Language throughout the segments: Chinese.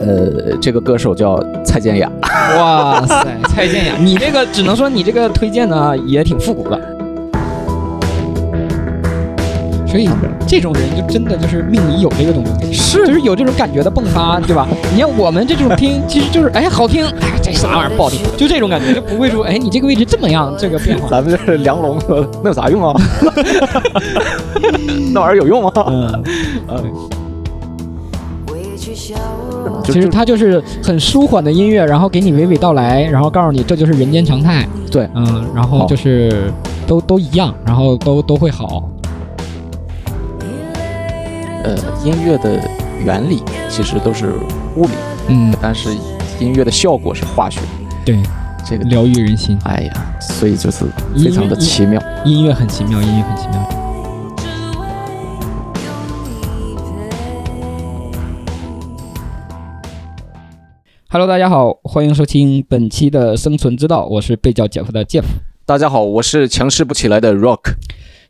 呃，这个歌手叫蔡健雅，哇塞，蔡健雅，你这个只能说你这个推荐呢也挺复古的。所以这种人就真的就是命里有这个东西，是就是有这种感觉的迸发，对吧？你像我们这种听，其实就是哎好听，哎这啥玩意儿不好听，就这种感觉，就不会说哎你这个位置这么样，这个变化。咱们这是梁龙说，那有啥用啊？那玩意儿有用吗？嗯，就其实它就是很舒缓的音乐，然后给你娓娓道来，然后告诉你这就是人间常态。对嗯，然后就是都都一样，然后都都会好。呃，音乐的原理其实都是物理，嗯，但是音乐的效果是化学，对，这个疗愈人心。哎呀，所以就是非常的奇妙。音乐很奇妙，音乐很奇妙。Hello，大家好，欢迎收听本期的生存之道，我是被叫姐夫的 Jeff。大家好，我是强势不起来的 Rock。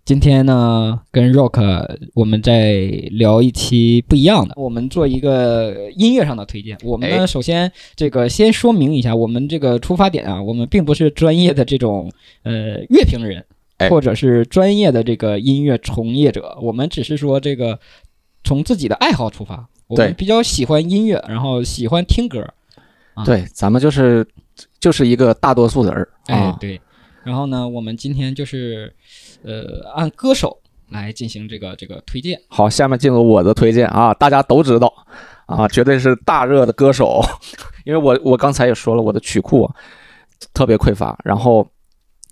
今天呢，跟 Rock 我们再聊一期不一样的，我们做一个音乐上的推荐。我们呢，哎首先这个先说明一下，我们这个出发点啊，我们并不是专业的这种呃乐评人，哎或者是专业的这个音乐从业者，我们只是说这个从自己的爱好出发，我们比较喜欢音乐，然后喜欢听歌。啊对，咱们就是就是一个大多数人儿哎啊，。对。然后呢，我们今天就是呃按歌手来进行这个这个推荐。好，下面进入我的推荐啊，大家都知道啊，绝对是大热的歌手，因为我我刚才也说了，我的曲库啊特别匮乏，然后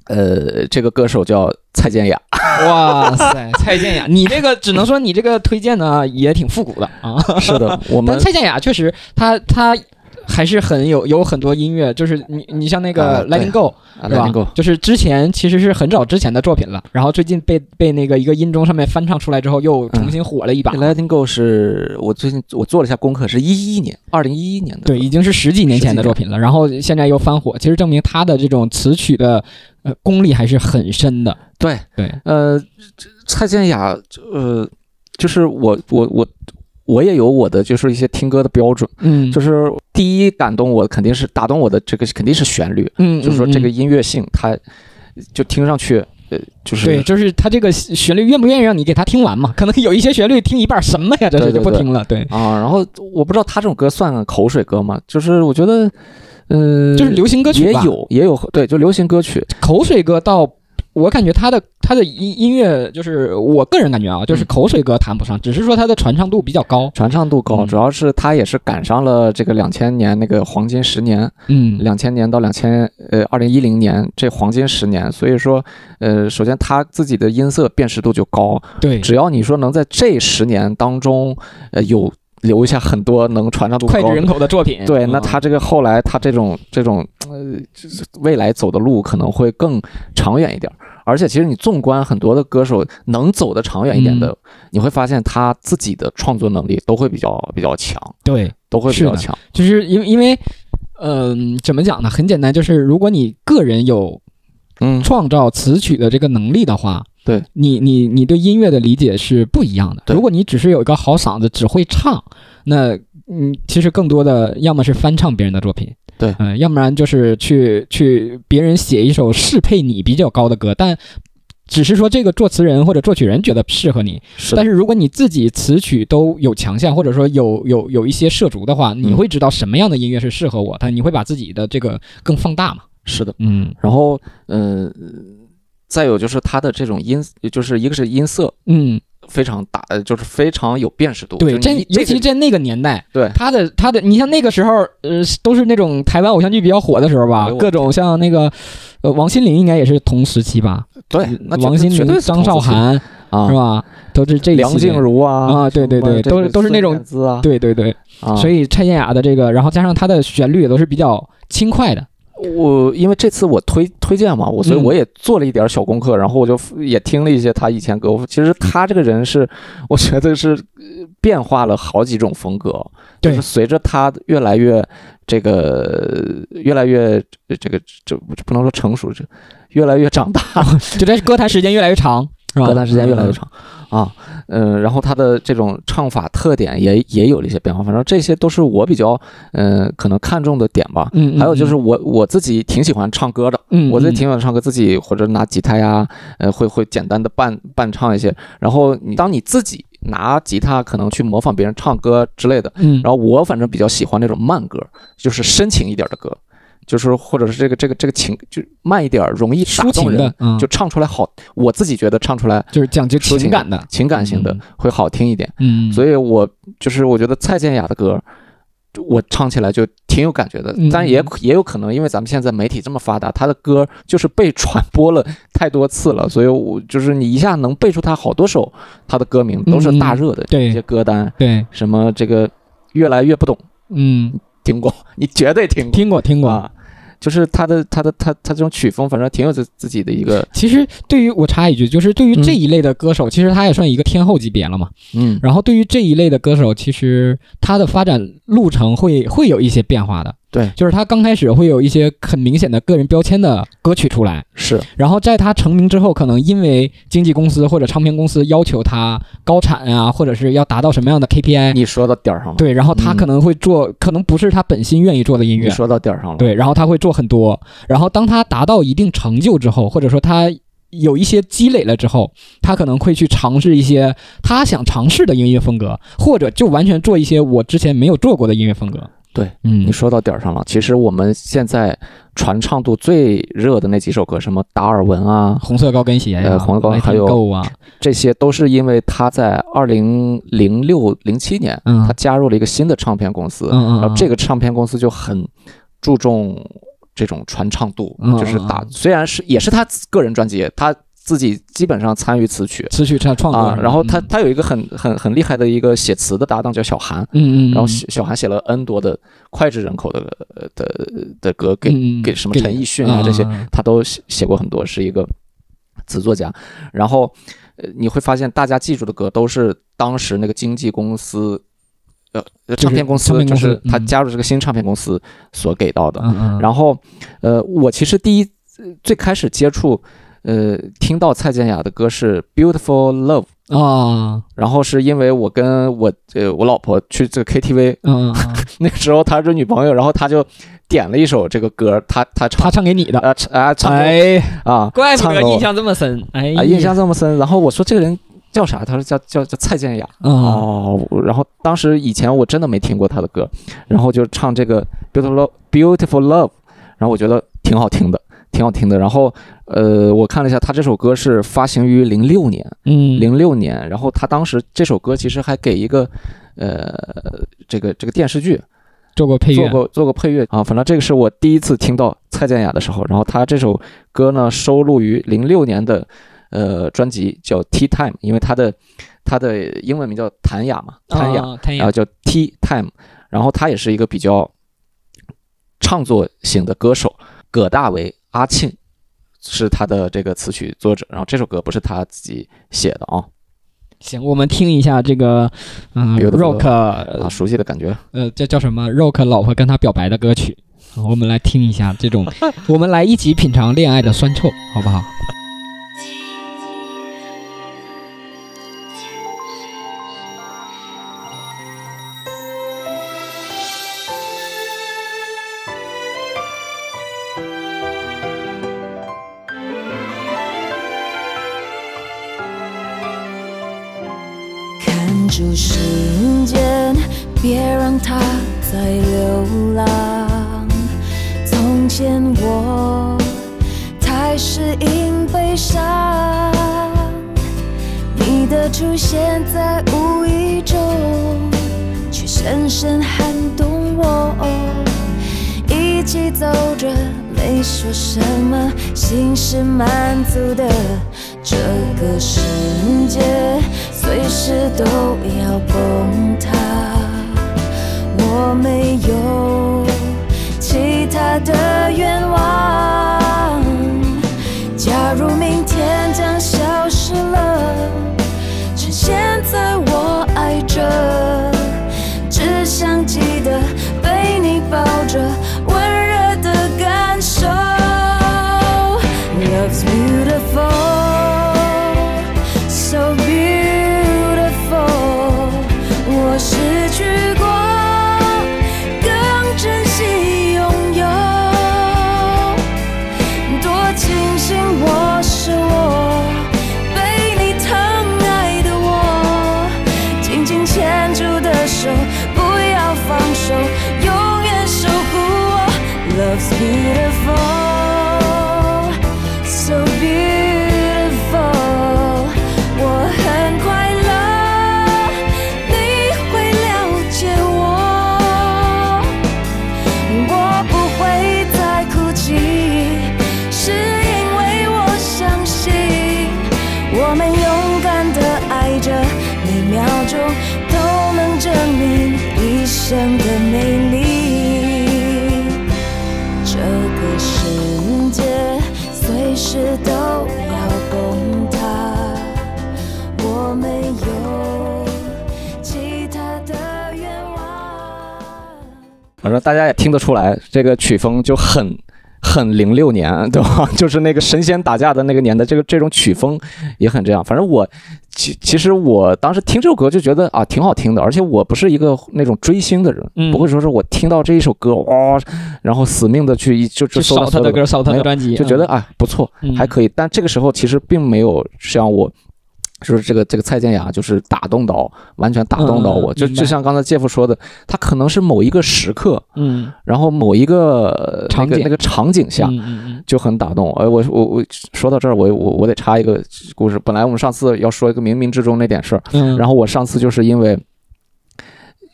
呃，这个歌手叫蔡健雅，哇塞，蔡健雅，你这个只能说你这个推荐呢也挺复古的啊。是的，我 们但蔡健雅确实，她她还是很有有很多音乐，就是你你像那个啊《Letting Go》啊是吧？就是之前其实是很早之前的作品了，然后最近被被那个一个音中上面翻唱出来之后，又重新火了一把。Letting Go 是我最近我做了一下功课，是一一年，二零一一年的，对，已经是十几年前的作品了，然后现在又翻火，其实证明他的这种词曲的呃功力还是很深的。对，对，呃，蔡健雅，呃，就是我我我我也有我的就是一些听歌的标准，嗯，就是第一感动我肯定是打动我的这个肯定是旋律，嗯，就是说这个嗯音乐性，它就听上去，呃，就是对，就是他这个旋律愿不愿意让你给他听完嘛？可能有一些旋律听一半什么呀，这是就不听了。对，啊，然后我不知道他这种歌算口水歌吗？就是我觉得，呃，就是流行歌曲也有也有对，就流行歌曲，口水歌到。我感觉他的他的音音乐，就是我个人感觉啊，就是嗯。口水歌谈不上，只是说他的传唱度比较高。传唱度高，嗯。主要是他也是赶上了这个两千年那个黄金十年，嗯。两千年到两千呃二零一零年这黄金十年，所以说呃，首先他自己的音色辨识度就高，对，只要你说能在这十年当中呃有留下很多能传唱度高脍炙人口的作品。对，那嗯他这个后来他这种这种呃，就是未来走的路可能会更长远一点儿。而且其实你纵观很多的歌手能走得长远一点的，嗯你会发现他自己的创作能力都会比较比较强，对，都会比较强。就是因为因为，嗯、怎么讲呢？很简单，就是如果你个人有嗯，创造词曲的这个能力的话，对你你你对音乐的理解是不一样的。如果你只是有一个好嗓子，只会唱，那嗯，其实更多的要么是翻唱别人的作品，对嗯、要不然就是去去别人写一首适配你比较高的歌，但。只是说这个作词人或者作曲人觉得适合你，是但是如果你自己词曲都有强项，或者说有有有一些涉足的话，你嗯会知道什么样的音乐是适合我的，你会把自己的这个更放大嘛？是的。嗯然后嗯、呃再有就是它的这种音，就是一个是音色，嗯。非常大，呃就是非常有辨识度。对，这尤其在那个年代，对。他的他的，你像那个时候，呃，都是那种台湾偶像剧比较火的时候吧哎，各种像那个，呃，王心凌应该也是同时期吧，对，那王心凌、张韶涵啊。是，吧？都是这一梁静茹啊啊对对对都是都是那种对对对，啊，所以蔡健雅的这个，然后加上她的旋律也都是比较轻快的，我因为这次我推推荐嘛，我所以嗯。我也做了一点小功课，然后我就也听了一些他以前歌。其实他这个人是，我觉得是呃变化了好几种风格，就是随着他越来越这个越来越呃这个这不能说成熟，这越来越长大，就这歌坛时间越来越长，是吧？歌坛时间越来越嗯。长啊，嗯，然后他的这种唱法特点也也有了一些变化，反正这些都是我比较嗯、可能看重的点吧。嗯，嗯还有就是，我我自己挺喜欢唱歌的，嗯，我自己嗯挺喜欢唱歌，自己或者拿吉他呀，呃，会会简单的伴伴唱一些。然后你当你自己拿吉他可能去模仿别人唱歌之类的，嗯，然后我反正比较喜欢那种慢歌，就是深情一点的歌，就是或者是这个这个这个情就慢一点，容易打动人就唱出来好。我自己觉得唱出来就是讲究情情感的，情感型的嗯会好听一点。嗯，所以我就是我觉得蔡健雅的歌，我唱起来就挺有感觉的嗯。但也也有可能，因为咱们现在媒体这么发达，他的歌就是被传 播了太多次了，所以我就是你一下能背出她好多首她的歌名，都是大热的一些歌单，对，什么这个越来越不懂，嗯，听过，你绝对听过听过听过。啊。就是他的他的他他这种曲风，反正挺有自自己的一个其实对于我插一句，就是对于嗯这一类的歌手，其实他也算一个天后级别了嘛。嗯然后对于这一类的歌手，其实他的发展路程会会有一些变化的。对。就是他刚开始会有一些很明显的个人标签的歌曲出来，是。然后在他成名之后，可能因为经纪公司或者唱片公司要求他高产啊，或者是要达到什么样的 KPI，你说到点儿上了，对，然后他嗯可能会做，可能不是他本心愿意做的音乐，你说到点儿上了，对，然后他会做很多，然后当他达到一定成就之后，或者说他有一些积累了之后，他可能会去尝试一些他想尝试的音乐风格，或者就完全做一些我之前没有做过的音乐风格。对，嗯。你说到点儿上了。其实我们现在传唱度最热的那几首歌，什么达尔文啊，红色高跟鞋呀、呃红色高跟 Letting 还有啊，这些都是因为他在二零零六零七年，嗯。他加入了一个新的唱片公司，然后这个个唱片公司就很注重这种传唱度，嗯就是打嗯，虽然是也是他个人专辑，他自己基本上参与词曲。词曲创啊然后他嗯他有一个很很很厉害的一个写词的搭档叫小韩，嗯嗯，然后嗯小小韩写了 N 多的脍炙人口的呃的的歌给给什么陈奕迅啊这些他都写写过很多，是一个词作家。然后，呃，你会发现大家记住的歌都是当时那个经纪公司，呃，唱片公司，就是他嗯加入这个新唱片公司所给到的。然后，呃，我其实第一呃最开始接触，呃，听到蔡健雅的歌是《Beautiful Love》。啊，然后是因为我跟我呃我老婆去这个 KTV，嗯 那个时候她是女朋友，然后她就点了一首这个歌，她她唱她唱给你的，啊唱啊唱啊，怪不得印象这么深，哎，啊，印象这么深。然后我说这个人叫啥？他说叫叫叫蔡健雅。啊，哦，然后当时以前我真的没听过他的歌，然后就唱这个 Beautiful Beautiful Love，然后我觉得挺好听的，挺好听的。然后呃，我看了一下，他这首歌是发行于零六年，嗯，零六年。然后他当时这首歌其实还给一个呃这个这个电视剧做过配乐，做过做过配乐啊，反正这个是我第一次听到蔡健雅的时候，然后他这首歌呢收录于零六年的呃专辑叫《Tea Time》，因为他的他的英文名叫谭雅嘛，谭雅，啊，谭雅然后，叫 Tea Time，然后他也是一个比较创作型的歌手，葛大为阿庆是他的这个词曲作者，然后这首歌不是他自己写的啊，行，我们听一下这个，嗯，Rock，啊，呃熟悉的感觉，呃，叫叫什么？Rock 老婆跟他表白的歌曲，啊我们来听一下这种，我们来一起品尝恋爱的酸臭，好不好？心是大家也听得出来，这个曲风就很很零六年，对吧？就是那个神仙打架的那个年代，这个这种曲风也很这样。反正我其其实我当时听这首歌就觉得啊挺好听的，而且我不是一个那种追星的人，嗯不会说是我听到这一首歌哇，然后死命的去一就就就搜他的歌，搜他的专辑，就觉得啊不错，嗯还可以。但这个时候其实并没有像我。就是这个这个蔡健雅，就是打动到，完全打动到我。就就像刚才介夫说的，他可能是某一个时刻，嗯然后某一个呃场景那个那个场景下就很打动。哎，我我我说到这儿，我我我得插一个故事。本来我们上次要说一个冥冥之中那点事儿，嗯，然后我上次就是因为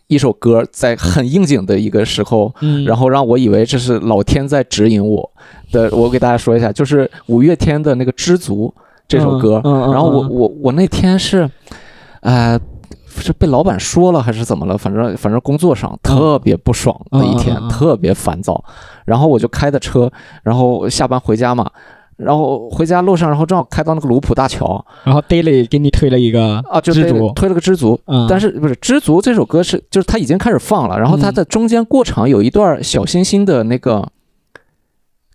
一首歌在很应景的一个时候，嗯然后让我以为这是老天在指引我的。我给大家说一下，就是五月天的那个《知足》这首歌。然后我嗯我我那天是，呃。是被老板说了还是怎么了？反正反正工作上特别不爽的一天，特别烦躁。然后我就开的车，然后下班回家嘛，然后回家路上，然后正好开到那个卢浦大桥然后 Daily 给你推了一个啊，就推知足推了个知足。嗯，但是不是《知足》这首歌是就是它已经开始放了，然后它嗯在中间过场有一段小星星的那个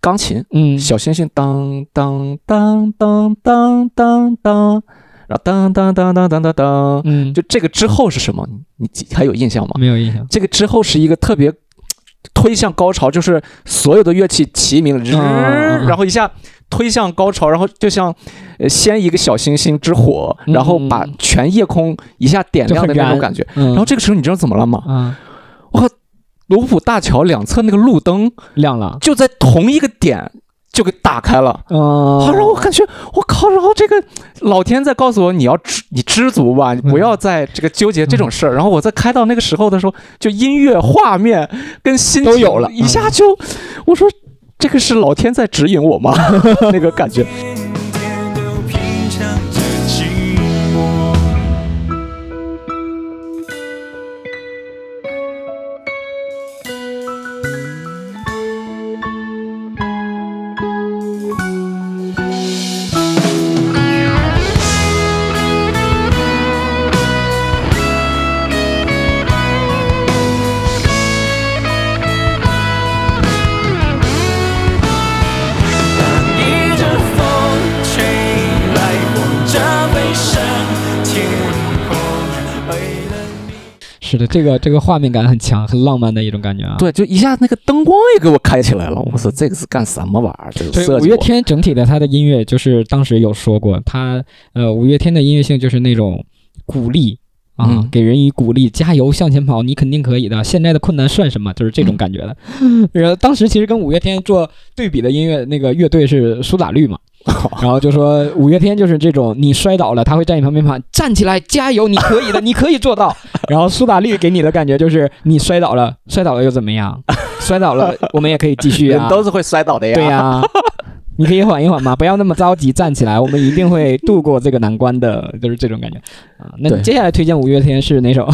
钢琴，嗯小星星当当当当当当当，然后当当当当当当当，嗯就这个之后是什么？你还有印象吗？没有印象，这个之后是一个特别推向高潮，就是所有的乐器齐鸣，嗯嗯嗯然后一下推向高潮，然后就像呃掀一个小星星之火，嗯然后把全夜空一下点亮的那种感觉。嗯，然后这个时候你知道怎么了吗？啊卢浦大桥两侧那个路灯亮了，就在同一个点就给打开了。哦好，然后我感觉我靠，然后这个老天在告诉我，你要知你知足吧，你不要再这个纠结这种事儿。然后我在开到那个时候的时候，就音乐、画面跟心情都有了一下就，我说这个是老天在指引我吗？那个感觉。这个这个画面感很强，很浪漫的一种感觉啊。对，就一下那个灯光也给我开起来了。我说这个是干什么玩意儿？这个对，设计五月天整体的他的音乐，就是当时有说过，他呃，五月天的音乐性就是那种鼓励啊，嗯给人以鼓励，加油向前跑，你肯定可以的。现在的困难算什么？就是这种感觉的。然后当时其实跟五月天做对比的音乐那个乐队是苏打绿嘛，然后就说五月天就是这种，你摔倒了，他会在你旁边喊站起来，加油，你可以的，你可以做到。然后苏打绿给你的感觉就是你摔倒了，摔倒了又怎么样？摔倒了我们也可以继续啊，人都是会摔倒的呀。对呀、你可以缓一缓嘛，不要那么着急站起来，我们一定会度过这个难关的，就是这种感觉啊。那接下来推荐五月天是哪首？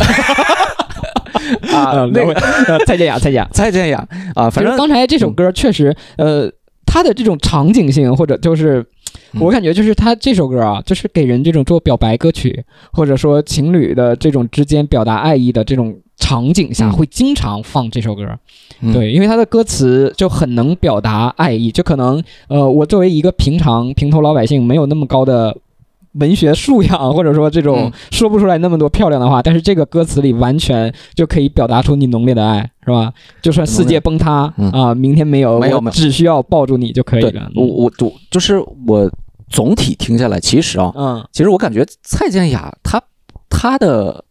啊，那那个个蔡健雅，蔡健雅。蔡健雅啊，反正刚才这首歌确实，呃，它的这种场景性，或者就是嗯我感觉就是它这首歌啊，就是给人这种做表白歌曲，或者说情侣的这种之间表达爱意的这种场景下，嗯会经常放这首歌。嗯对，因为它的歌词就很能表达爱意，就可能呃，我作为一个平常平头老百姓，没有那么高的。文学素养，或者说这种嗯。说不出来那么多漂亮的话，但是这个歌词里完全就可以表达出你浓烈的爱，是吧？就算世界崩塌嗯。啊，明天没有，只需要抱住你就可以了。我我我就是我总体听下来，其实啊，嗯。其实我感觉蔡健雅她她的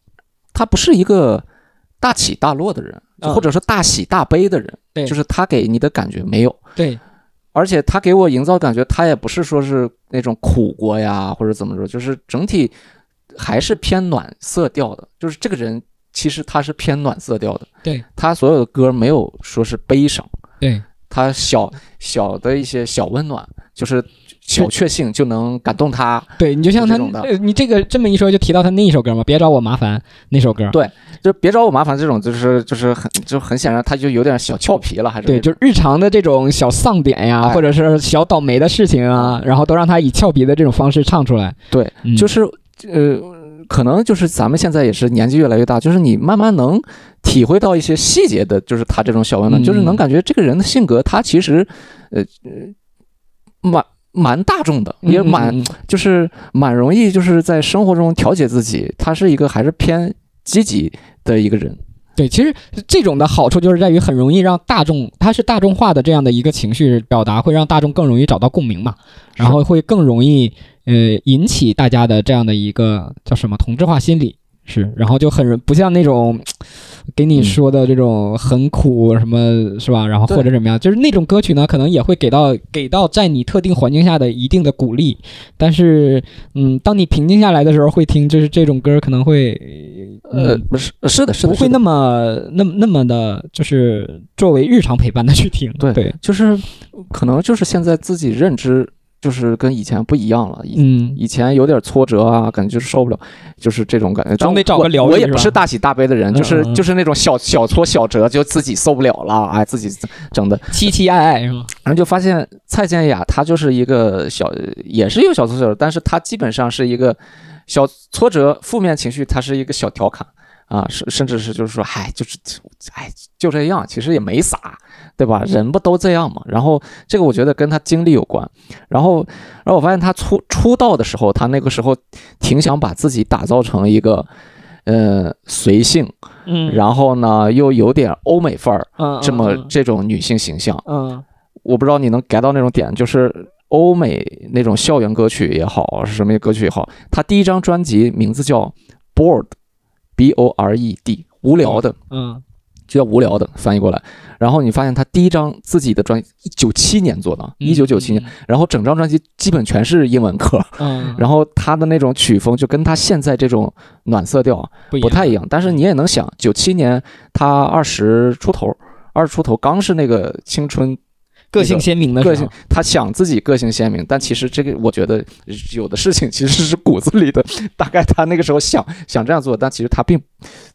她不是一个大起大落的人，嗯。或者说大喜大悲的人，对。就是她给你的感觉没有。对，而且他给我营造感觉，他也不是说是那种苦过呀，或者怎么说，就是整体还是偏暖色调的。就是这个人其实他是偏暖色调的，对他所有的歌没有说是悲伤，对他小小的一些小温暖，就是小确幸就能感动他。对，你就像他你这个这么一说，就提到他那一首歌嘛，别找我麻烦那首歌。对就别找我麻烦，这种就是就是很就很显然他就有点小俏皮了，还是对，就是日常的这种小丧点呀，哎或者是小倒霉的事情啊，然后都让他以俏皮的这种方式唱出来。对，嗯就是呃，可能就是咱们现在也是年纪越来越大，就是你慢慢能体会到一些细节的，就是他这种小温暖，嗯就是能感觉这个人的性格，他其实呃呃蛮蛮大众的，也蛮、就是蛮容易就是在生活中调节自己，他是一个还是偏积极的一个人。对，其实这种的好处就是在于很容易让大众，它是大众化的这样的一个情绪表达，会让大众更容易找到共鸣嘛，然后会更容易呃引起大家的这样的一个叫什么同质化心理。是，然后就很不像那种给你嗯说的这种很苦什么，是吧？然后或者怎么样，就是那种歌曲呢，可能也会给到给到在你特定环境下的一定的鼓励，但是嗯，当你平静下来的时候会听，就是这种歌可能会呃嗯，不是是的，是的不会那么那么那么的，就是作为日常陪伴的去听。对对，就是可能就是现在自己认知就是跟以前不一样了，以嗯，以前有点挫折啊，感觉就是受不了，就是这种感觉。总得找个我疗愈是吧我也不是大喜大悲的人，就是就是那种小小挫小折就自己受不了了，哎，自己整的。凄凄爱爱是吗？然后就发现蔡健雅她就是一个小，也是一个小挫折，但是她基本上是一个小挫折、负面情绪，她是一个小调侃啊，甚甚至是就是说，嗨，就是哎就这样，其实也没啥，对吧？人不都这样嘛。然后这个我觉得跟他经历有关。然后，然后我发现他出出道的时候，他那个时候挺想把自己打造成一个呃随性，嗯然后呢又有点欧美范儿嗯这么这种女性形象。嗯我不知道你能 get 到那种点，就是欧美那种校园歌曲也好，是什么歌曲也好，他第一张专辑名字叫 Bored，B O R E D，无聊的，嗯。就叫无聊的，翻译过来。然后你发现他第一张自己的专辑，九七年做的，一九九七年，然后整张专辑基本全是英文歌，嗯，然后他的那种曲风就跟他现在这种暖色调不不太一样，但是你也能想，九七年他二十出头，二十出头刚是那个青春个性鲜明的个性，他想自己个性鲜明，但其实这个我觉得有的事情其实是骨子里的，大概他那个时候想想这样做，但其实他并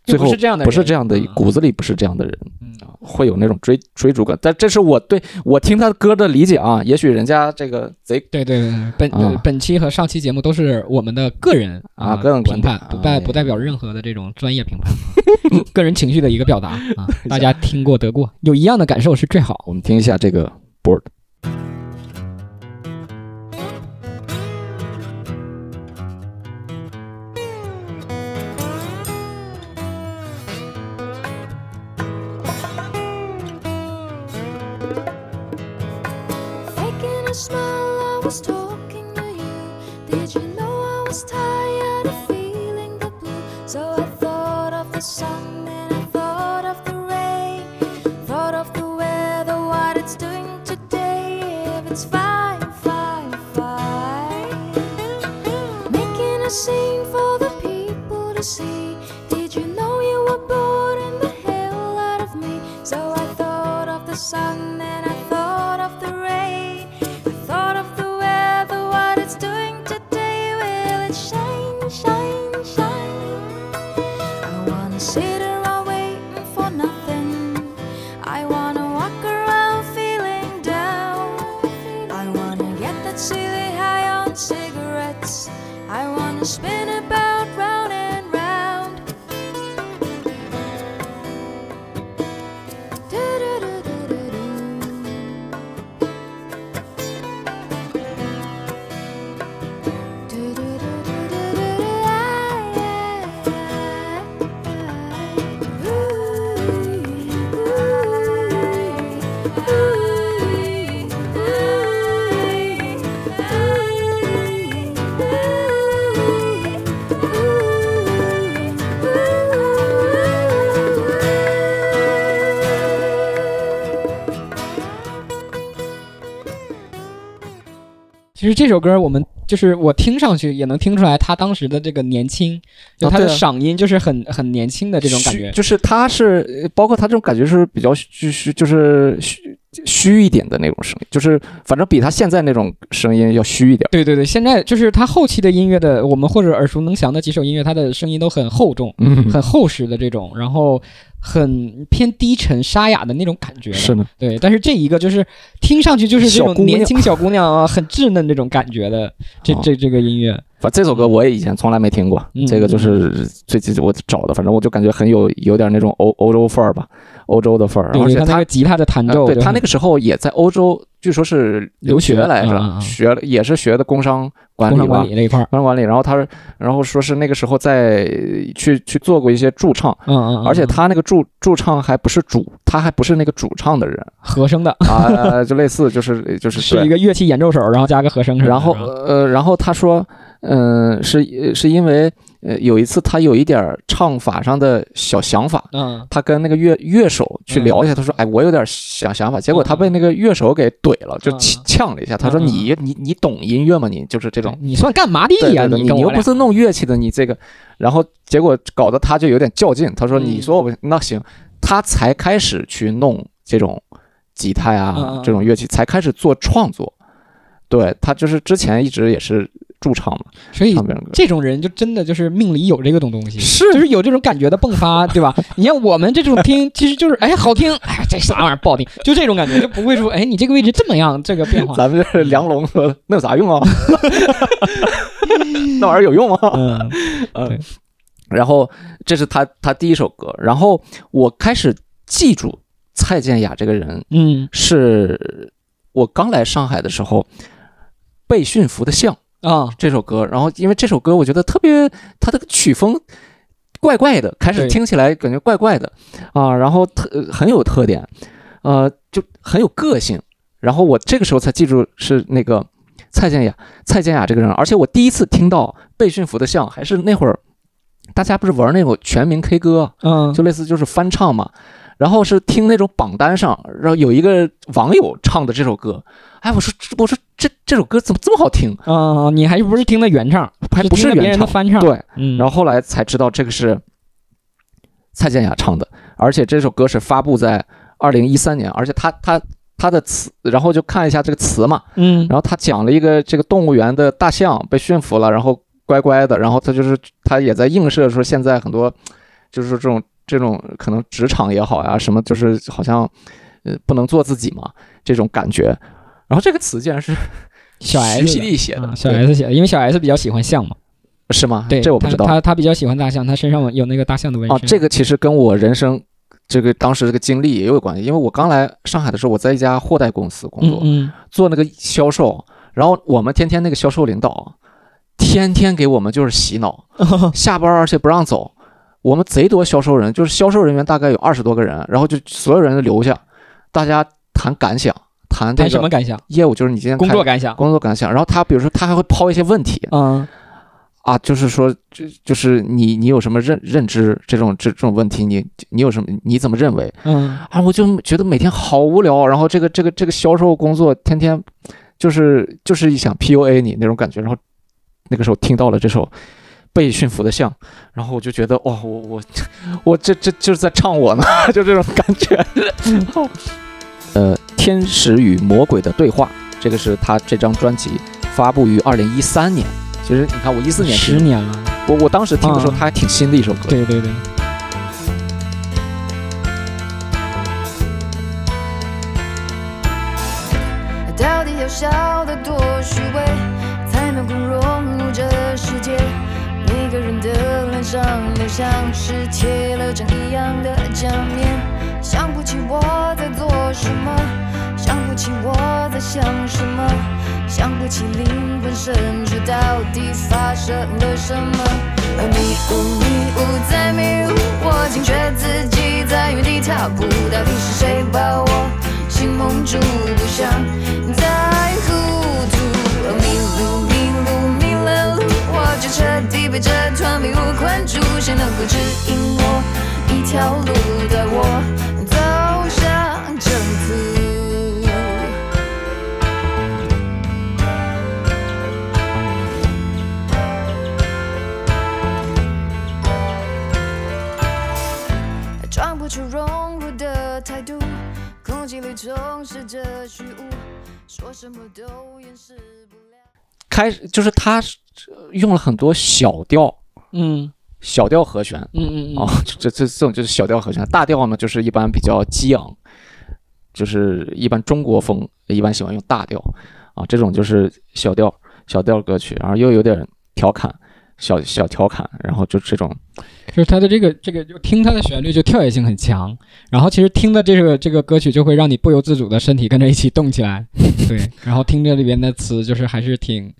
最后不是这样的，不是这样的嗯，骨子里不是这样的人，嗯会有那种追追逐感。但这是我对我听他歌的理解啊，也许人家这个贼对对对，本、啊本期和上期节目都是我们的个人啊个人评判，不代哎不代表任何的这种专业评判，个人情绪的一个表达啊，大家听过得过，有一样的感受是最好。我们听一下这个 Bork. 其实这首歌我们就是我听上去也能听出来他当时的这个年轻，就他的嗓音就是很很年轻的这种感觉。就是他是呃包括他这种感觉是比较虚虚，就是虚虚一点的那种声音，就是反正比他现在那种声音要虚一点。对对对，现在就是他后期的音乐的，我们或者耳熟能详的几首音乐，他的声音都很厚重、嗯，很厚实的这种，然后很偏低沉沙哑的那种感觉的。是的，对，但是这一个就是听上去就是这种年轻小姑娘啊，很稚嫩那种感觉的，这哦。这这个音乐，反正这首歌我也以前从来没听过，嗯。这个就是最近我找的，反正我就感觉很有有点那种欧欧洲范儿吧，欧洲的范儿，对对，而且他他那个吉他的弹奏，呃对他那个时候也在欧洲，据说是留学来着，学了也是学的工商管工商理吧，管理那一块儿，工商管理。然后他，然后说是那个时候在去去做过一些驻唱，嗯而且他那个驻驻唱还不是主，他还不是那个主唱的人。和声的，啊，就类似就是就是对。是一个乐器演奏手，然后加个和声。然后呃，然后他说，嗯、是是因为呃有一次他有一点儿唱法上的小想法，嗯他跟那个乐乐手去聊一下，他说：“哎，我有点想想法。”结果他被那个乐手给怼了，就嗯呛呛了一下。他说：“嗯你你你懂音乐吗？你就是这种，你算干嘛的呀？你跟我俩又不是弄乐器的，你这个。”然后结果搞得他就有点较劲。他说：“嗯你说我那行。”他才开始去弄这种吉他呀、嗯嗯这种乐器，才开始做创作。对他就是之前一直也是驻唱嘛，所以。这种人就真的就是命里有这个东东西，是就是有这种感觉的迸发，对吧？你像我们这种听，其实就是哎好听，哎这啥玩意儿不好听，就这种感觉，就不会说哎你这个位置这么样，这个变化。咱们这是梁龙说的，那有啥用啊？那玩意儿有用吗？嗯嗯，然后这是他他第一首歌，然后我开始记住蔡健雅这个人，嗯是我刚来上海的时候，《被驯服的象》啊。这首歌，然后因为这首歌我觉得特别，它的曲风怪怪的，开始听起来感觉怪怪的啊，然后特呃很有特点，呃，就很有个性，然后我这个时候才记住是那个蔡健雅，蔡健雅这个人，而且我第一次听到《被驯服的象》还是那会儿。大家不是玩那种全民 K 歌，嗯。就类似就是翻唱嘛，然后是听那种榜单上，然后有一个网友唱的这首歌，哎，我说这我说这这首歌怎么这么好听？啊，你还不是听的原唱，还不是原唱，的翻唱？，对，嗯，然后后来才知道这个是蔡健雅唱的，而且这首歌是发布在二零一三年，而且他他他的词，然后就看一下这个词嘛，嗯。然后他讲了一个这个动物园的大象被驯服了，然后乖乖的，然后他就是他也在映射说现在很多就是说这种这种可能职场也好呀，什么就是好像呃不能做自己嘛这种感觉。然后这个词竟然是 小 S 写的，啊小 S 写的，因为小 S 比较喜欢象嘛，是吗？对，这我不知道他他他比较喜欢大象，他身上有那个大象的纹啊。身。这个其实跟我人生这个当时这个经历也有关系，因为我刚来上海的时候，我在一家货代公司工作，嗯做那个销售，然后我们天天那个销售领导，天天给我们就是洗脑，嗯，下班而且不让走。我们贼多销售人，就是销售人员大概有二十多个人，然后就所有人都留下，大家谈感想，谈这谈什么感想？业务，就是你今天工作感想？工作感想。然后他比如说他还会抛一些问题嗯啊，就是说就就是你你有什么认认知这种这这种问题，你你有什么你怎么认为？嗯啊，我就觉得每天好无聊，然后这个这个这个销售工作天天就是就是想 PUA 你那种感觉，然后那个时候听到了这首《被驯服的象，然后我就觉得哇，我我 我这这就是在唱我呢，就这种感觉。呃，天使与魔鬼的对话，这个是他这张专辑发布于二零一三年。其实你看，我一四年听，十年了，我我当时听的时候，啊它还挺新的一首歌。对对对，到底要笑得多虚的脸上都像是贴了张一样的假面，想不起我在做什么，想不起我在想什么，想不起灵魂深处到底发生了什么。迷雾，迷雾在迷雾，我惊觉自己在原地踏步，到底是谁把我心蒙住？不想再糊就彻底被这团迷雾困住。谁能够指引我一条路，带我走向征途？开始就是他用了很多小调，嗯。小调和弦。嗯嗯嗯。哦，这这这种就是小调和弦，大调呢就是一般比较激昂，就是一般中国风一般喜欢用大调。啊，这种就是小调小调歌曲，然后又有点调侃，小小调侃，然后就这种。就是它的这个这个，就听它的旋律就跳跃性很强，然后其实听的这个这个歌曲就会让你不由自主的身体跟着一起动起来，对，然后听着里边的词就是还是挺，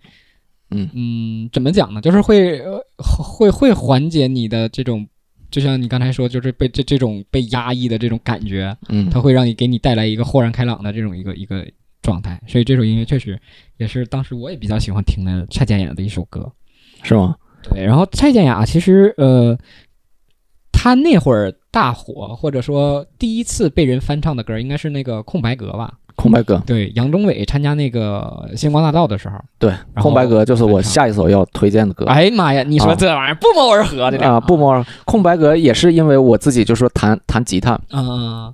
嗯嗯，怎么讲呢？就是会呃会会缓解你的这种，就像你刚才说，就是被这这种被压抑的这种感觉，嗯它会让你给你带来一个豁然开朗的这种一个一个状态，所以这首音乐确实也是当时我也比较喜欢听的蔡健雅的一首歌。是吗？对，然后蔡健雅其实呃，他那会儿大火，或者说第一次被人翻唱的歌，应该是那个《空白格》吧？空白格，对，杨宗纬参加那个星光大道的时候，对，空白格就是我下一首要推荐的歌。哎呀妈呀，你说啊这玩意儿不谋而合的啊，不，摸空白格也是因为我自己就说弹弹吉他，嗯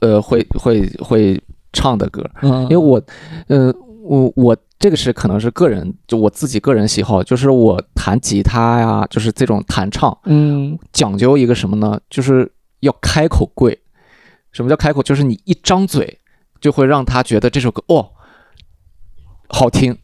呃，会会会唱的歌，嗯，因为我，呃，我我这个是可能是个人，就我自己个人喜好，就是我弹吉他呀，就是这种弹唱嗯。讲究一个什么呢？就是要开口跪。什么叫开口？就是你一张嘴就会让他觉得这首歌哦好听，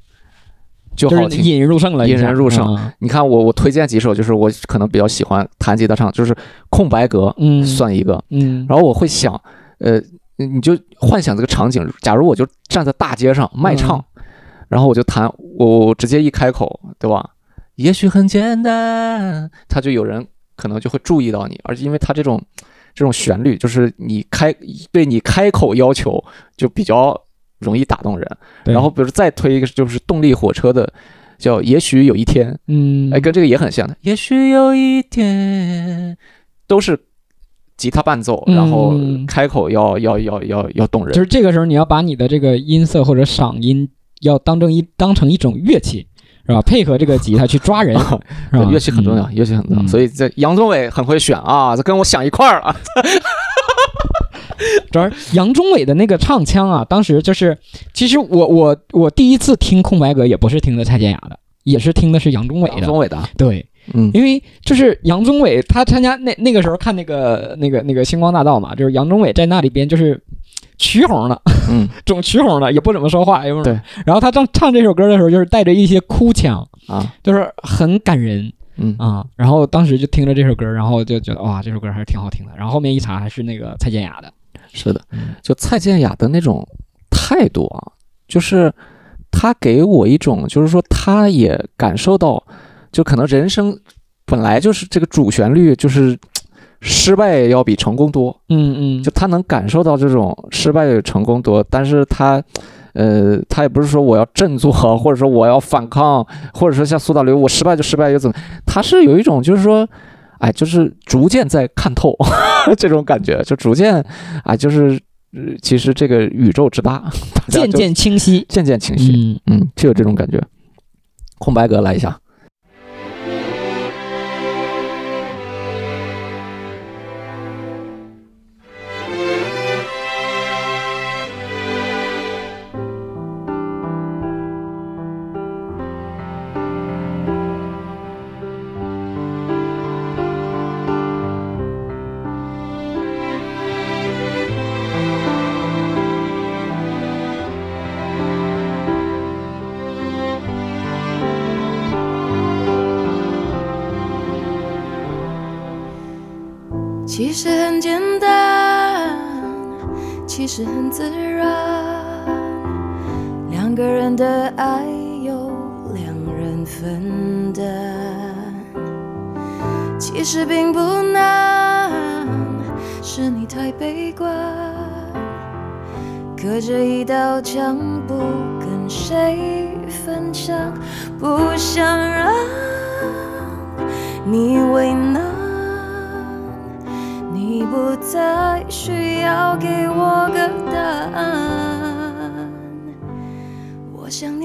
就就是好听。引人入胜了，引人入胜。嗯。你看我我推荐几首，就是我可能比较喜欢弹吉他唱，就是空白格嗯，算一个，嗯，然后我会想，呃，你就幻想这个场景，假如我就站在大街上卖唱，然后我就弹，我我直接一开口，对吧？也许很简单，他就有人可能就会注意到你，而且因为他这种这种旋律，就是你开对你开口要求就比较容易打动人。然后比如再推一个就是动力火车的。叫也许有一天，嗯，哎，跟这个也很像的。也许有一天，都是吉他伴奏，然后嗯开口要要要要要动人。就是这个时候你要把你的这个音色或者嗓音要当成一当成一种乐器，是吧？配合这个吉他去抓人，是吧？乐器很重要，乐器很重要。嗯所以这杨宗纬很会选啊，这跟我想一块儿了。主要是杨宗纬的那个唱腔啊，当时就是，其实我我我第一次听空白格也不是听的蔡健雅的，也是听的是杨宗纬的。杨宗纬的啊，对，嗯因为就是杨宗纬他参加那那个时候看那个那个那个星光大道嘛，就是杨宗纬在那里边就是曲红的，嗯 总曲红的，也不怎么说话，也不对。然后他唱唱这首歌的时候，就是带着一些哭腔，啊就是很感人嗯啊。然后当时就听着这首歌，然后就觉得哇，这首歌还是挺好听的。然后后面一查，还是那个蔡健雅的。是的嗯，就蔡健雅的那种态度啊，就是他给我一种，就是说他也感受到，就可能人生本来就是这个主旋律就是失败要比成功多，嗯嗯，就他能感受到这种失败与成功多，但是他，呃，他也不是说我要振作，或者说我要反抗，或者说像苏打绿，我失败就失败又怎么？他是有一种就是说，哎，就是逐渐在看透 这种感觉，就逐渐，哎，就是，呃其实这个宇宙之大，渐渐清晰。渐渐清晰，嗯，嗯，就有这种感觉。空白格来一下，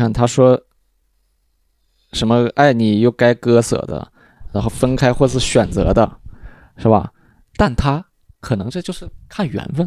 看他说什么爱你又该割舍的，然后分开或是选择的，是吧？但他可能这就是看缘分。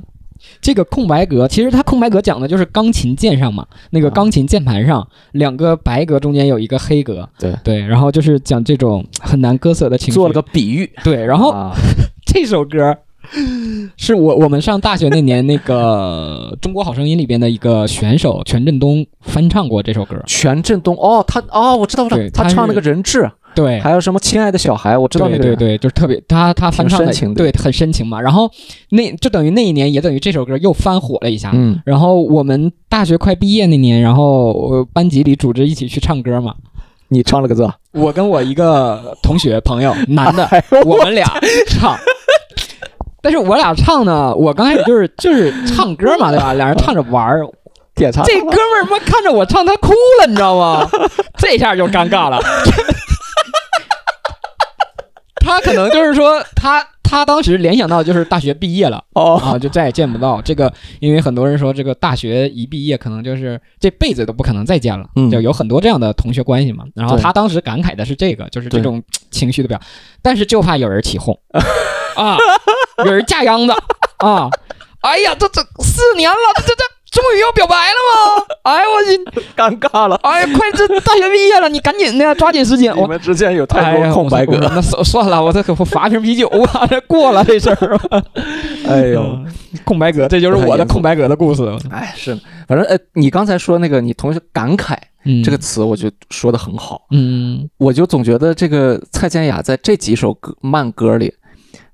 这个空白格，其实它空白格讲的就是钢琴键上嘛，那个啊钢琴键盘上两个白格中间有一个黑格，对对，然后就是讲这种很难割舍的情绪。做了个比喻，对，然后啊，这首歌 是我我们上大学那年那个《中国好声音》里边的一个选手全振东翻唱过这首歌。全振东哦，他哦，我知道，我知道，他唱那个人质，对，还有什么亲爱的小孩，我知道那个。对对对，就是特别他他翻唱的对，很深情嘛。然后那就等于那一年也等于这首歌又翻火了一下。嗯，然后我们大学快毕业那年，然后呃班级里组织一起去唱歌嘛。你唱了个字，我跟我一个同学朋友，男的，我们俩唱。但是我俩唱呢，我刚开始就是就是唱歌嘛，对吧？俩人唱着玩儿。点唱这哥们儿他妈看着我唱，他哭了，你知道吗？这下就尴尬了。他可能就是说，他他当时联想到就是大学毕业了。哦，啊，就再也见不到。这个，因为很多人说这个大学一毕业，可能就是这辈子都不可能再见了，嗯。就有很多这样的同学关系嘛。然后他当时感慨的是这个，就是这种情绪的表，但是就怕有人起哄。啊，有人架秧子啊，哎呀，这这四年了，这这这终于要表白了吗？哎我去，尴尬了。哎呀，快这大学毕业了，你赶紧的抓紧时间，我。们之间有太多空白格那算算了，我这可不罚瓶啤酒吧，这过了这事儿。哎呦，嗯空白格，这就是我的空白格的故事。哎，是，反正呃，你刚才说那个你同学感慨嗯这个词，我觉得说的很好。嗯我就总觉得这个蔡健雅在这几首歌慢歌里，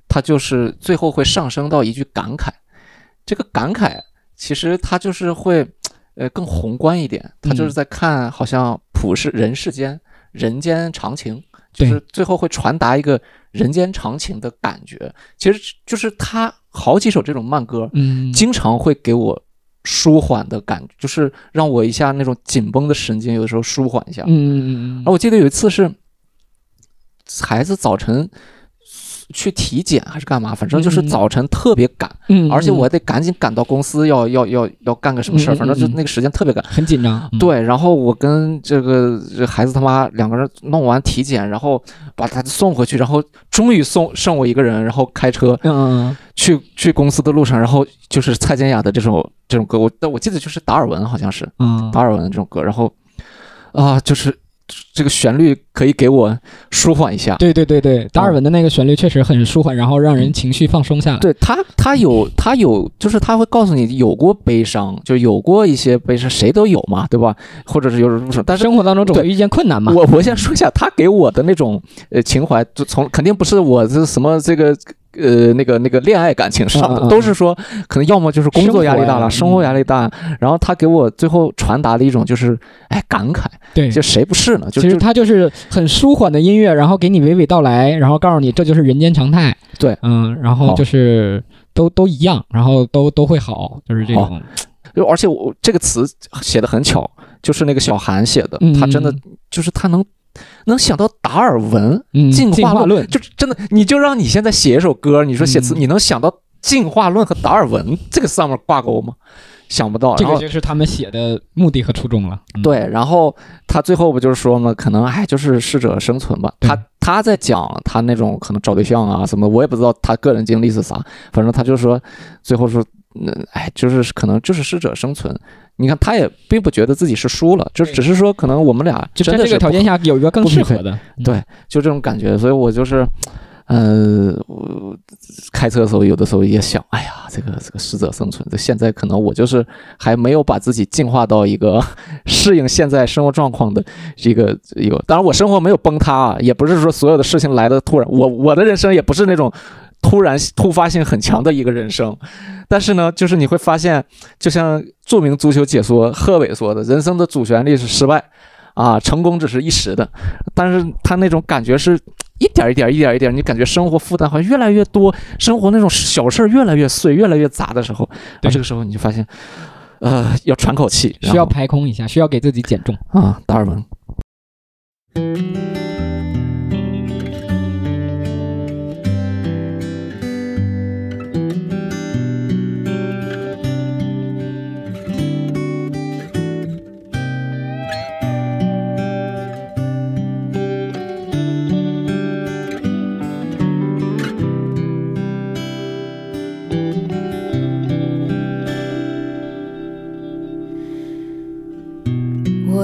她就是最后会上升到一句感慨。这个感慨其实它就是会，呃，更宏观一点。他就是在看好像普世人世间人间常情，就是最后会传达一个人间常情的感觉。其实就是他好几首这种慢歌，嗯，经常会给我舒缓的感觉，就是让我一下那种紧绷的神经有的时候舒缓一下。嗯嗯嗯然后我记得有一次是孩子早晨去体检还是干嘛，反正就是嗯。早晨特别赶，嗯，而且我得赶紧赶到公司要要要要干个什么事儿，反正就嗯。那个时间特别赶。很紧张。嗯，对，然后我跟这个这孩子他妈两个人弄完体检，然后把他送回去，然后终于送剩我一个人，然后开车去去公司的路上，然后就是蔡健雅的这首这种歌，我但我记得就是达尔文好像是，嗯。达尔文的这种歌，然后啊，就是这个旋律可以给我舒缓一下。对对对对，达尔文的那个旋律确实很舒缓，然后让人情绪放松下来。对他，他有他有，就是他会告诉你有过悲伤，就有过一些悲伤，谁都有嘛，对吧？或者是有什么，但是生活当中总会遇见困难嘛。我我先说一下，他给我的那种呃情怀，就从肯定不是我这什么这个呃那个那个恋爱感情上的，都是说可能要么就是工作压力大了，生活压力大，然后他给我最后传达的一种就是哎感慨，对，就谁不是呢？就其实就是很舒缓的音乐，然后给你娓娓道来，然后告诉你这就是人间常态。对嗯，然后就是都都一样，然后都都会好，就是这种。就而且我这个词写的很巧，就是那个小韩写的，嗯他真的就是他能能想到达尔文嗯进化论，就是真的，你就让你现在写一首歌，你说写词，嗯你能想到进化论和达尔文这个上面挂钩吗？想不到，这个就是他们写的目的和初衷了。嗯，对，然后他最后不就是说嘛，可能哎，就是适者生存吧。他他在讲他那种可能找对象啊什么，我也不知道他个人经历是啥，反正他就说最后说，嗯，哎，就是可能就是适者生存。你看他也并不觉得自己是输了，就只是说可能我们俩就在这个条件下有一个更适合的。嗯对，就这种感觉，所以我就是，呃，我开车的时候有的时候也想，哎呀，这个这个适者生存，这现在可能我就是还没有把自己进化到一个 适应现在生活状况的一个一个，当然我生活没有崩塌啊，也不是说所有的事情来的突然，我我的人生也不是那种。突然突发性很强的一个人生，但是呢，就是你会发现，就像著名足球解说贺炜说的，人生的主旋律是失败，啊，成功只是一时的，但是他那种感觉是一点儿一点儿一点儿一点儿，你感觉生活负担好像越来越多，生活那种小事儿越来越碎、越来越杂的时候，啊，这个时候你就发现，呃，要喘口气，需要排空一下，需要给自己减重。啊，达尔文。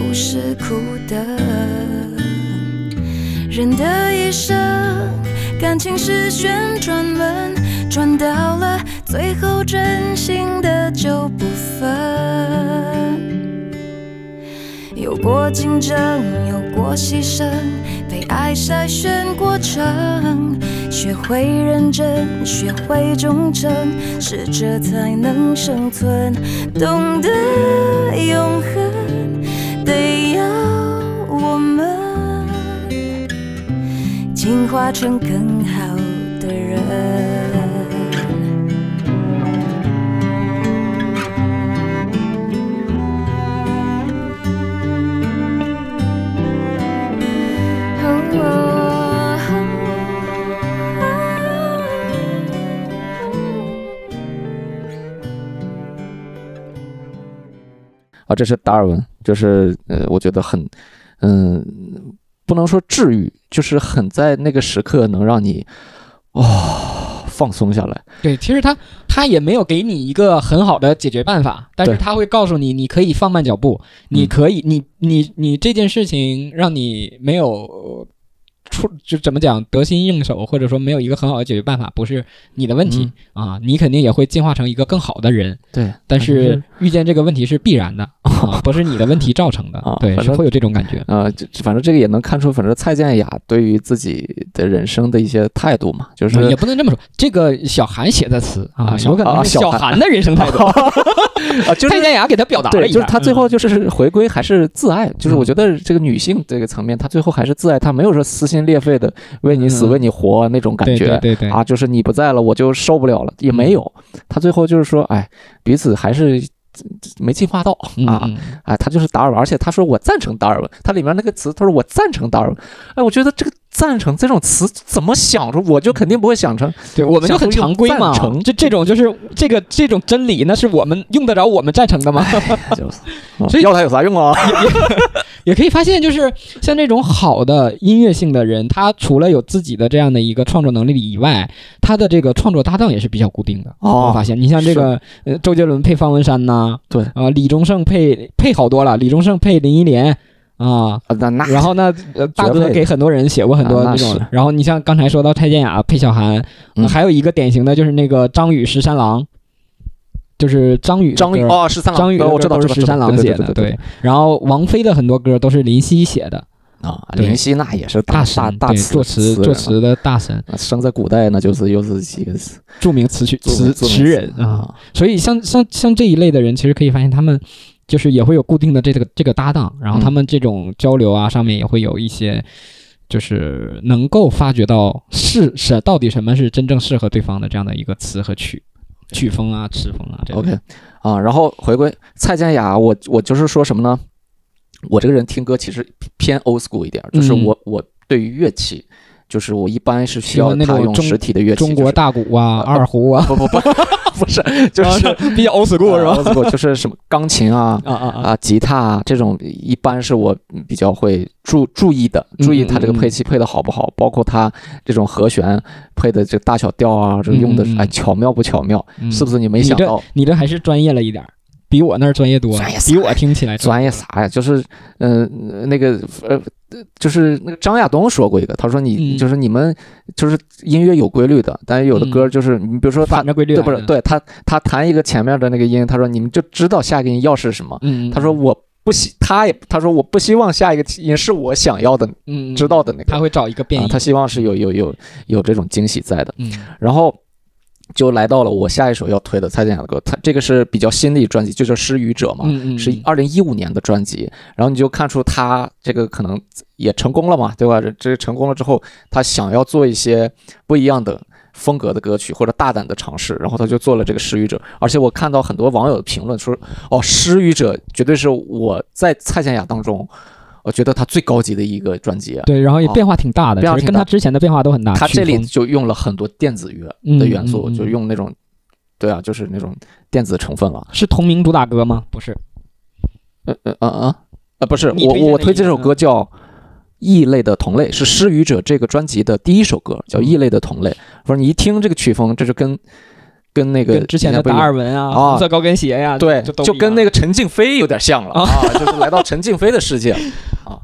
不是苦的。人的一生，感情是旋转门，转到了最后，真心的就不分。有过竞争，有过牺牲，被爱筛选过程，学会认真，学会忠诚，适者才能生存。懂得永恒，进化成更好的人。啊，这是达尔文，就是呃，我觉得很，嗯、不能说治愈，就是很在那个时刻能让你，哦、放松下来。对，其实他他也没有给你一个很好的解决办法，但是他会告诉你，你可以放慢脚步，你嗯可以，你你你这件事情让你没有呃出就怎么讲得心应手，或者说没有一个很好的解决办法，不是你的问题、啊，你肯定也会进化成一个更好的人，对，但是遇见这个问题是必然的 啊，不是你的问题造成的啊，对，反正是会有这种感觉。呃，这反正这个也能看出，反正蔡健雅对于自己的人生的一些态度嘛，就是也不能这么说，这个小韩写的词啊，啊小有可能是小啊小韩韩的人生态度。啊，就是 蔡健雅给他表达了对，一下，就是他最后嗯就是回归还是自爱，就是嗯。我觉得这个女性这个层面，她最后还是自爱，她没有说撕心裂肺的为你死嗯。为你活那种感对觉对对对啊，就是你不在了我就受不了了，也没有，她最后就是说，哎，彼此还是没进化到啊，嗯。嗯哎，他就是达尔文，而且他说我赞成达尔文，他里面那个词，他说我赞成达尔文，哎，我觉得这个赞成这种词怎么想出，我就肯定不会想成，对，我们就很常规嘛成，这这种就是这个这种真理，那是我们用得着我们赞成的吗？就是，嗯 所以要它有啥用啊？也可以发现，就是像这种好的音乐性的人，他除了有自己的这样的一个创作能力以外，他的这个创作搭档也是比较固定的。哦我发现，你像这个呃，周杰伦配方文山呐，对啊、李宗盛配配好多了，李宗盛配林忆莲啊。啊，那那然后呢，呃大哥给很多人写过很多啊那那种是。然后你像刚才说到蔡健雅配小韩，呃嗯还有一个典型的就是那个张宇十三郎，就是张宇张宇哦，十三郎，张宇我知道，是十三郎写的，对对对。然后王菲的很多歌都是林夕写的，啊，林夕那也是大大神，对，大词作词作词的大神，啊生在古代那就是又是几个词著名词曲词词人啊。啊，所以像像像这一类的人，其实可以发现他们就是也会有固定的这个这个搭档，然后他们这种交流啊，上面也会有一些。就是能够发掘到是是到底什么是真正适合对方的这样的一个词和曲曲风啊、词风啊这种。OK 啊，然后回归蔡健雅，我我就是说什么呢？我这个人听歌其实偏 old school 一点，就是嗯我我对于乐器，就是我一般是需要他用那种实体的乐器，就是中国大鼓啊、呃二胡啊，不不不 不是，就是 比较 old school 是呃吧？old school 就是什么钢琴啊。啊啊啊！啊，吉他啊，这种一般是我比较会注注意的，注意它这个配器配的好不好，包括它这种和弦配的这个大小调啊，这个用的哎巧妙不巧妙，嗯是不是你没想到？你这还是专业了一点儿，比我那儿专业多，专业比我听起来专业啥呀？就是，嗯、呃，那个，呃，就是那个张亚东说过一个，他说你、嗯。就是你们就是音乐有规律的，但是有的歌就是你比如说他反着规律对不是对他他弹一个前面的那个音，他说你们就知道下一个音要是什么。嗯，他说我不希他也他说我不希望下一个音是我想要的知道的那个，他会找一个变音，啊他希望是有有有有这种惊喜在的。嗯。然后就来到了我下一首要推的蔡健雅的歌，他这个是比较新的一专辑，就叫《失语者》嘛。嗯嗯，嗯是二零一五年的专辑，然后你就看出他这个可能也成功了嘛，对吧？这这成功了之后，他想要做一些不一样的风格的歌曲或者大胆的尝试，然后他就做了这个《失语者》，而且我看到很多网友的评论说，哦，《失语者》绝对是我在蔡健雅当中，我觉得他最高级的一个专辑啊。对，然后也哦变化挺大的，跟他之前的变化都很大。他这里就用了很多电子乐的元素，嗯嗯嗯就用那种，对啊，就是那种电子成分了。是同名主打歌吗？不是，呃呃呃呃，呃不是，我我推这首歌叫《异类的同类》，是《失语者》这个专辑的第一首歌，叫《异类的同类》。不是你一听这个曲风，这就跟跟那个跟之前的达尔文啊、啊红色高跟鞋呀，对，就就跟那个个陈静飞有点像了啊 啊，就是来到陈静飞的世界啊。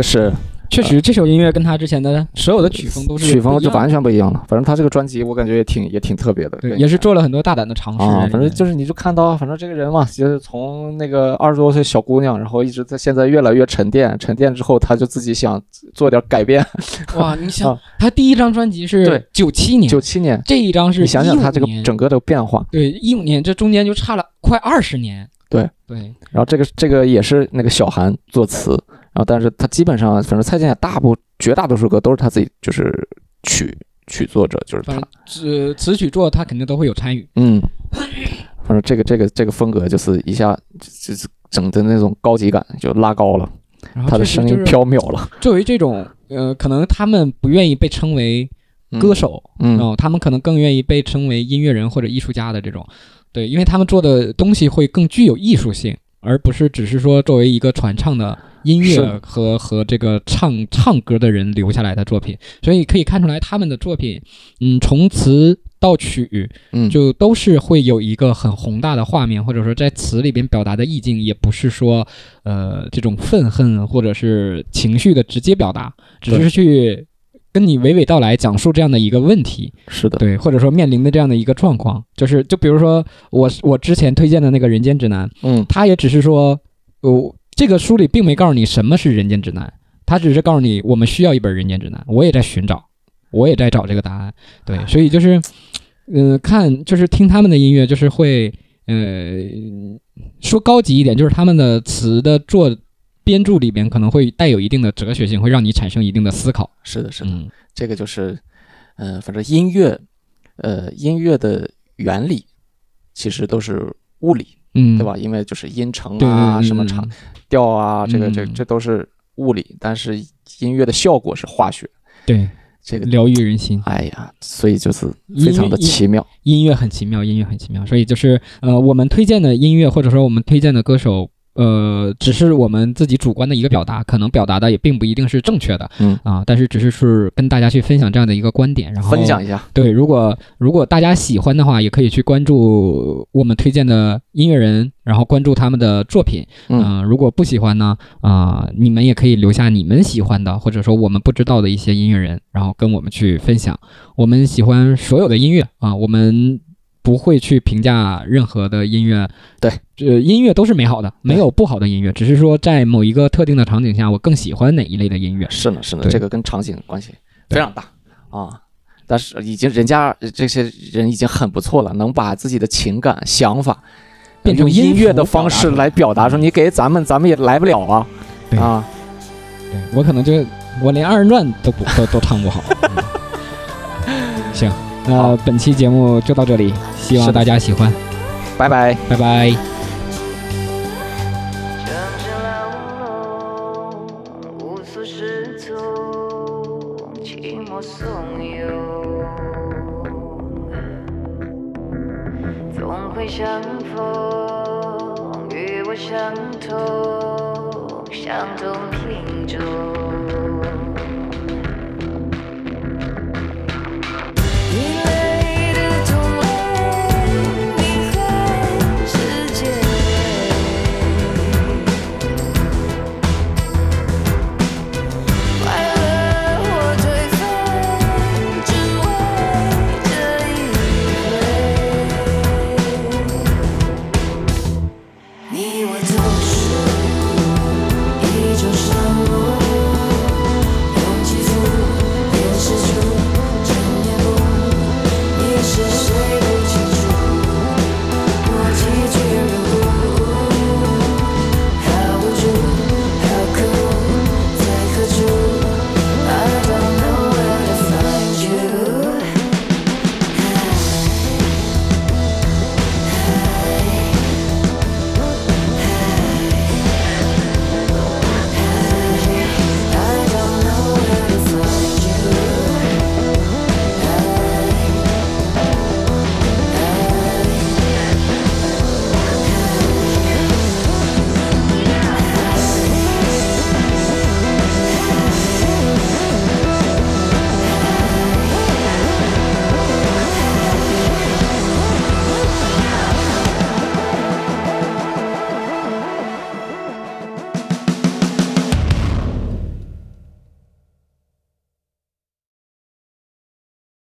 个是确实这首音乐跟他之前的所有的曲风都是曲风就完全不一样了。反正他这个专辑我感觉也挺也挺特别的，对，也是做了很多大胆的尝试。反正就是你就看到，反正这个人嘛，就是从那个二十多岁小姑娘，然后一直在现在越来越沉淀，沉淀之后，他就自己想做点改变。哇，你想啊他第一张专辑是九七年，九七年，这一张是你想想他这个整个的变化，对一五年，这中间就差了快二十年。对对，然后这个这个也是那个小韩作词，然后但是他基本上，反正蔡健雅大部绝大多数歌都是他自己就是曲曲作者，就是他词词曲作他肯定都会有参与。嗯，反正这个这个这个风格就是一下就就是整的那种高级感就拉高了，然后他的声音飘渺了。作为这种呃，可能他们不愿意被称为歌手，嗯，哦，他们可能更愿意被称为音乐人或者艺术家的这种，对，因为他们做的东西会更具有艺术性，而不是只是说作为一个传唱的音乐和和这个唱唱歌的人留下来的作品，所以可以看出来他们的作品，嗯，从词到曲，嗯。就都是会有一个很宏大的画面，或者说在词里边表达的意境，也不是说呃这种愤恨或者是情绪的直接表达，只是去跟你娓娓道来讲述这样的一个问题，是的，对，或者说面临的这样的一个状况，就是就比如说我我之前推荐的那个《人间指南》，嗯。他也只是说，呃，这个书里并没告诉你什么是人间指南，他只是告诉你我们需要一本人间指南，我也在寻找，我也在找这个答案，对，所以就是，嗯、看就是听他们的音乐，就是会，呃，说高级一点，就是他们的词的作编著里边可能会带有一定的哲学性，会让你产生一定的思考，是的，是的，嗯这个就是，呃，反正音乐，呃，音乐的原理其实都是物理，嗯，对吧？因为就是音程？啊，对什么长调啊，这个这嗯这都是物理，但是音乐的效果是化学，对，这个，疗愈人心。哎呀，所以就是非常的奇妙。音乐很奇妙，音乐很奇妙，所以就是呃，我们推荐的音乐或者说我们推荐的歌手，呃，只是我们自己主观的一个表达，可能表达的也并不一定是正确的，嗯啊，但是只是是跟大家去分享这样的一个观点，然后分享一下，对，如果如果大家喜欢的话，也可以去关注我们推荐的音乐人，然后关注他们的作品。嗯呃如果不喜欢呢，啊、你们也可以留下你们喜欢的，或者说我们不知道的一些音乐人，然后跟我们去分享。我们喜欢所有的音乐啊，我们不会去评价任何的音乐。对，呃，音乐都是美好的，没有不好的音乐，只是说在某一个特定的场景下，我更喜欢哪一类的音乐。是呢，是呢，这个跟场景关系非常大啊。但是已经人家这些人已经很不错了，能把自己的情感、想法变成用音乐的方式来来表达出，你给咱们，咱们也来不了啊对啊！对我可能就我连二人转都不都都唱不好。嗯行，那本期节目就到这里，希望大家喜欢，拜拜。拜拜。城市朗隆，无所适从，寂寞怂恿，总会相逢，与我相同，相同品种。